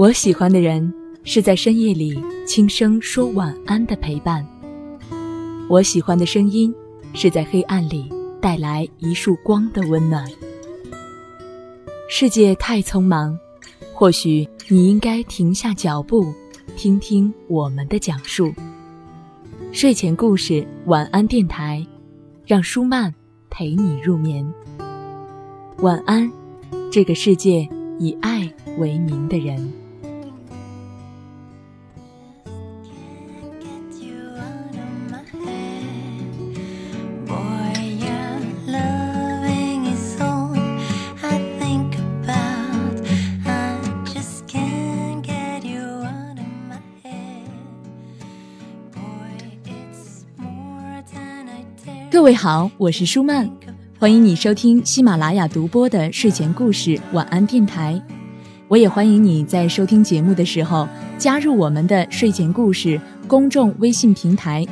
我喜欢的人是在深夜里轻声说晚安的陪伴。我喜欢的声音是在黑暗里带来一束光的温暖。世界太匆忙，或许你应该停下脚步，听听我们的讲述。睡前故事，晚安电台，让舒曼陪你入眠。晚安，这个世界以爱为名的人。各位好，我是舒曼，欢迎你收听喜马拉雅独播的睡前故事晚安电台。我也欢迎你在收听节目的时候加入我们的睡前故事公众微信平台，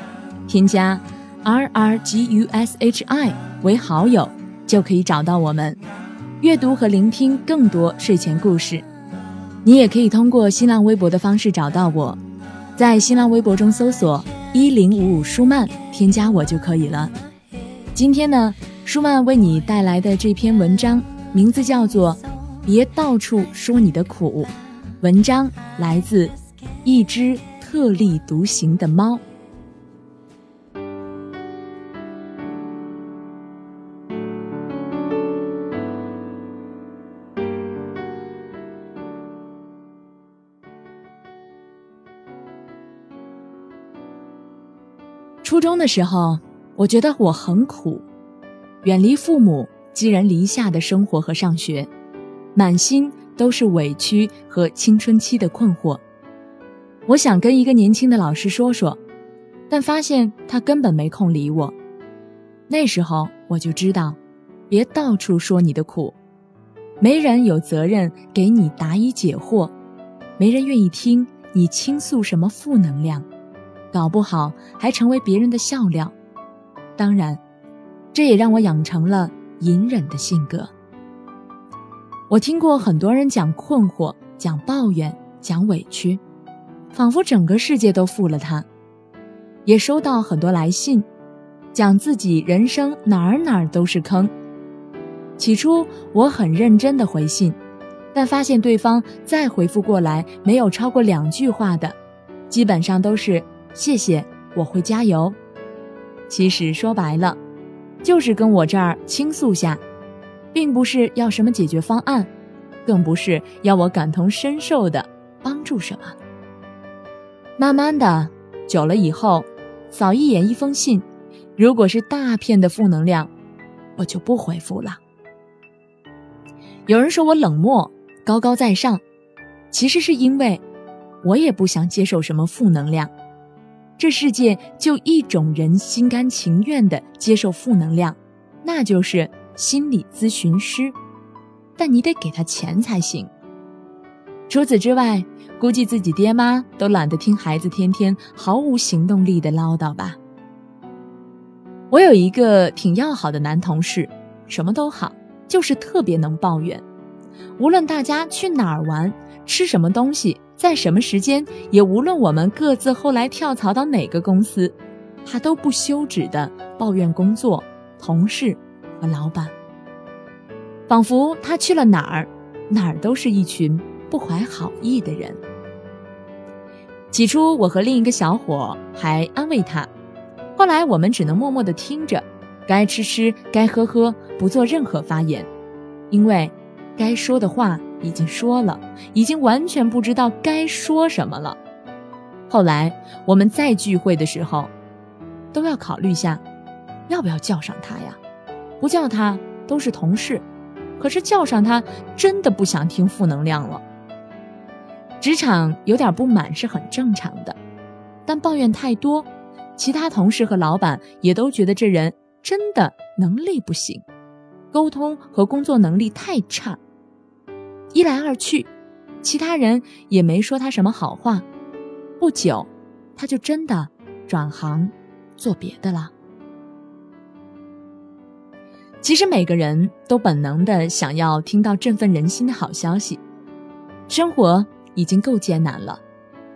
添加 r r g u s h i 为好友，就可以找到我们，阅读和聆听更多睡前故事。你也可以通过新浪微博的方式找到我，在新浪微博中搜索一零五五舒曼，添加我就可以了。今天呢，舒曼为你带来的这篇文章名字叫做《别到处说你的苦》，文章来自一只特立独行的猫。初中的时候。我觉得我很苦，远离父母、寄人篱下的生活和上学，满心都是委屈和青春期的困惑。我想跟一个年轻的老师说说，但发现他根本没空理我。那时候我就知道，别到处说你的苦，没人有责任给你答疑解惑，没人愿意听你倾诉什么负能量，搞不好还成为别人的笑料。当然，这也让我养成了隐忍的性格。我听过很多人讲困惑、讲抱怨、讲委屈，仿佛整个世界都负了他；也收到很多来信，讲自己人生哪儿哪儿都是坑。起初我很认真的回信，但发现对方再回复过来没有超过两句话的，基本上都是谢谢，我会加油。其实说白了，就是跟我这儿倾诉下，并不是要什么解决方案，更不是要我感同身受的帮助什么。慢慢的，久了以后，扫一眼一封信，如果是大片的负能量，我就不回复了。有人说我冷漠、高高在上，其实是因为，我也不想接受什么负能量。这世界就一种人心甘情愿的接受负能量，那就是心理咨询师，但你得给他钱才行。除此之外，估计自己爹妈都懒得听孩子天天毫无行动力的唠叨吧。我有一个挺要好的男同事，什么都好，就是特别能抱怨。无论大家去哪儿玩，吃什么东西。在什么时间，也无论我们各自后来跳槽到哪个公司，他都不休止的抱怨工作、同事和老板，仿佛他去了哪儿，哪儿都是一群不怀好意的人。起初，我和另一个小伙还安慰他，后来我们只能默默的听着，该吃吃，该喝喝，不做任何发言，因为该说的话。已经说了，已经完全不知道该说什么了。后来我们再聚会的时候，都要考虑下，要不要叫上他呀？不叫他都是同事，可是叫上他，真的不想听负能量了。职场有点不满是很正常的，但抱怨太多，其他同事和老板也都觉得这人真的能力不行，沟通和工作能力太差。一来二去，其他人也没说他什么好话。不久，他就真的转行做别的了。其实每个人都本能的想要听到振奋人心的好消息，生活已经够艰难了，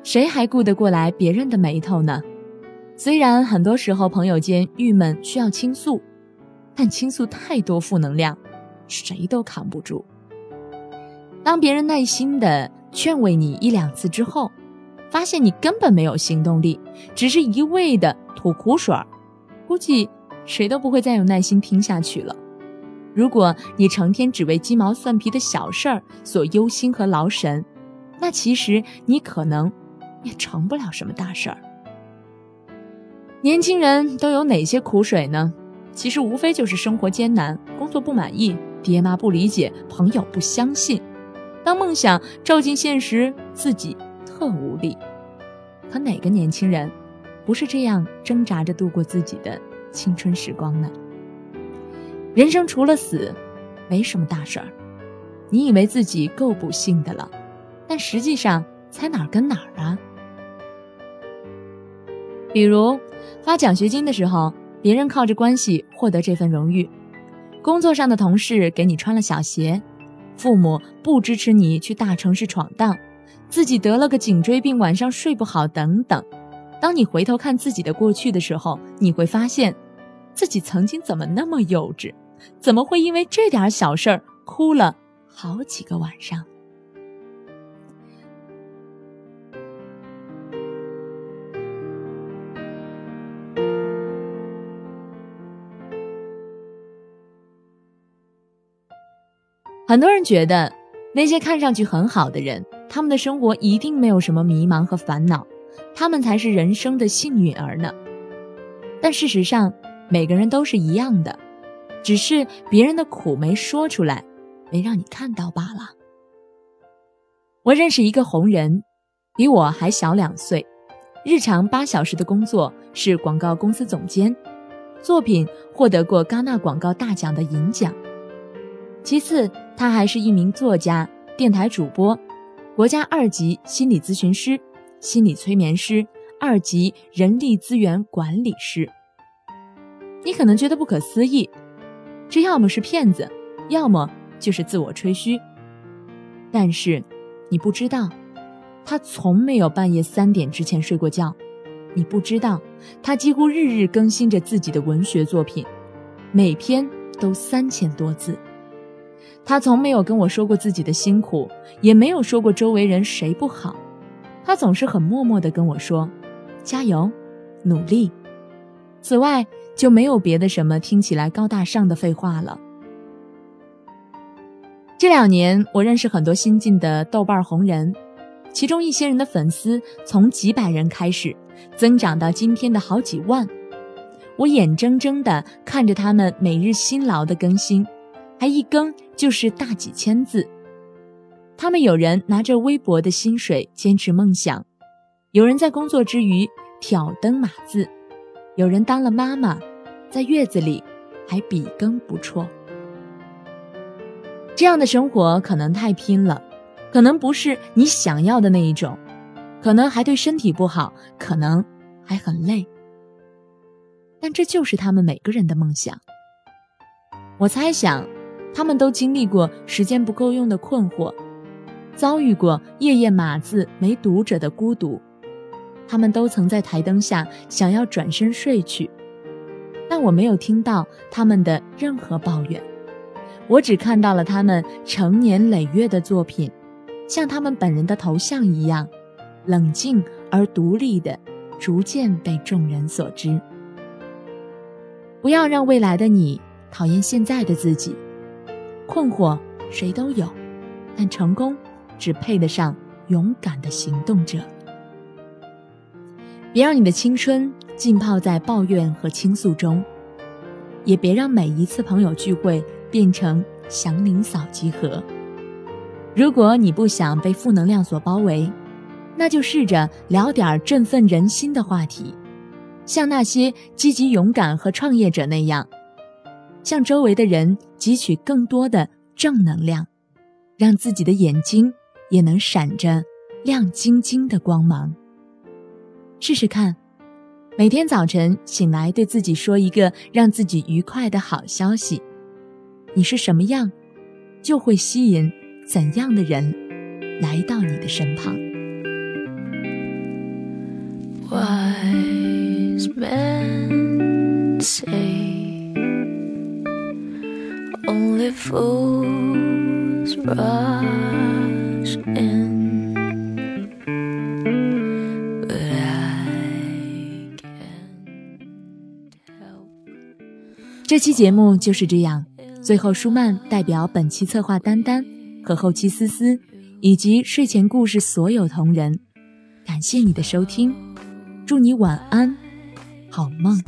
谁还顾得过来别人的眉头呢？虽然很多时候朋友间郁闷需要倾诉，但倾诉太多负能量，谁都扛不住。当别人耐心的劝慰你一两次之后，发现你根本没有行动力，只是一味的吐苦水儿，估计谁都不会再有耐心听下去了。如果你成天只为鸡毛蒜皮的小事儿所忧心和劳神，那其实你可能也成不了什么大事儿。年轻人都有哪些苦水呢？其实无非就是生活艰难、工作不满意、爹妈不理解、朋友不相信。当梦想照进现实，自己特无力。可哪个年轻人不是这样挣扎着度过自己的青春时光呢？人生除了死，没什么大事儿。你以为自己够不幸的了，但实际上才哪儿跟哪儿啊？比如发奖学金的时候，别人靠着关系获得这份荣誉；工作上的同事给你穿了小鞋。父母不支持你去大城市闯荡，自己得了个颈椎病，晚上睡不好，等等。当你回头看自己的过去的时候，你会发现，自己曾经怎么那么幼稚，怎么会因为这点小事儿哭了好几个晚上？很多人觉得，那些看上去很好的人，他们的生活一定没有什么迷茫和烦恼，他们才是人生的幸运儿呢。但事实上，每个人都是一样的，只是别人的苦没说出来，没让你看到罢了。我认识一个红人，比我还小两岁，日常八小时的工作是广告公司总监，作品获得过戛纳广告大奖的银奖。其次，他还是一名作家、电台主播、国家二级心理咨询师、心理催眠师、二级人力资源管理师。你可能觉得不可思议，这要么是骗子，要么就是自我吹嘘。但是，你不知道，他从没有半夜三点之前睡过觉。你不知道，他几乎日日更新着自己的文学作品，每篇都三千多字。他从没有跟我说过自己的辛苦，也没有说过周围人谁不好。他总是很默默地跟我说：“加油，努力。”此外就没有别的什么听起来高大上的废话了。这两年，我认识很多新晋的豆瓣红人，其中一些人的粉丝从几百人开始，增长到今天的好几万。我眼睁睁地看着他们每日辛劳的更新。还一更就是大几千字，他们有人拿着微薄的薪水坚持梦想，有人在工作之余挑灯码字，有人当了妈妈，在月子里还笔耕不辍。这样的生活可能太拼了，可能不是你想要的那一种，可能还对身体不好，可能还很累，但这就是他们每个人的梦想。我猜想。他们都经历过时间不够用的困惑，遭遇过夜夜码字没读者的孤独，他们都曾在台灯下想要转身睡去，但我没有听到他们的任何抱怨，我只看到了他们成年累月的作品，像他们本人的头像一样，冷静而独立的，逐渐被众人所知。不要让未来的你讨厌现在的自己。困惑谁都有，但成功只配得上勇敢的行动者。别让你的青春浸泡在抱怨和倾诉中，也别让每一次朋友聚会变成祥林嫂集合。如果你不想被负能量所包围，那就试着聊点振奋人心的话题，像那些积极勇敢和创业者那样。向周围的人汲取更多的正能量，让自己的眼睛也能闪着亮晶晶的光芒。试试看，每天早晨醒来对自己说一个让自己愉快的好消息。你是什么样，就会吸引怎样的人来到你的身旁。Fools rush in. But I help. 这期节目就是这样。最后，舒曼代表本期策划丹丹和后期思思，以及睡前故事所有同仁，感谢你的收听，祝你晚安，好梦。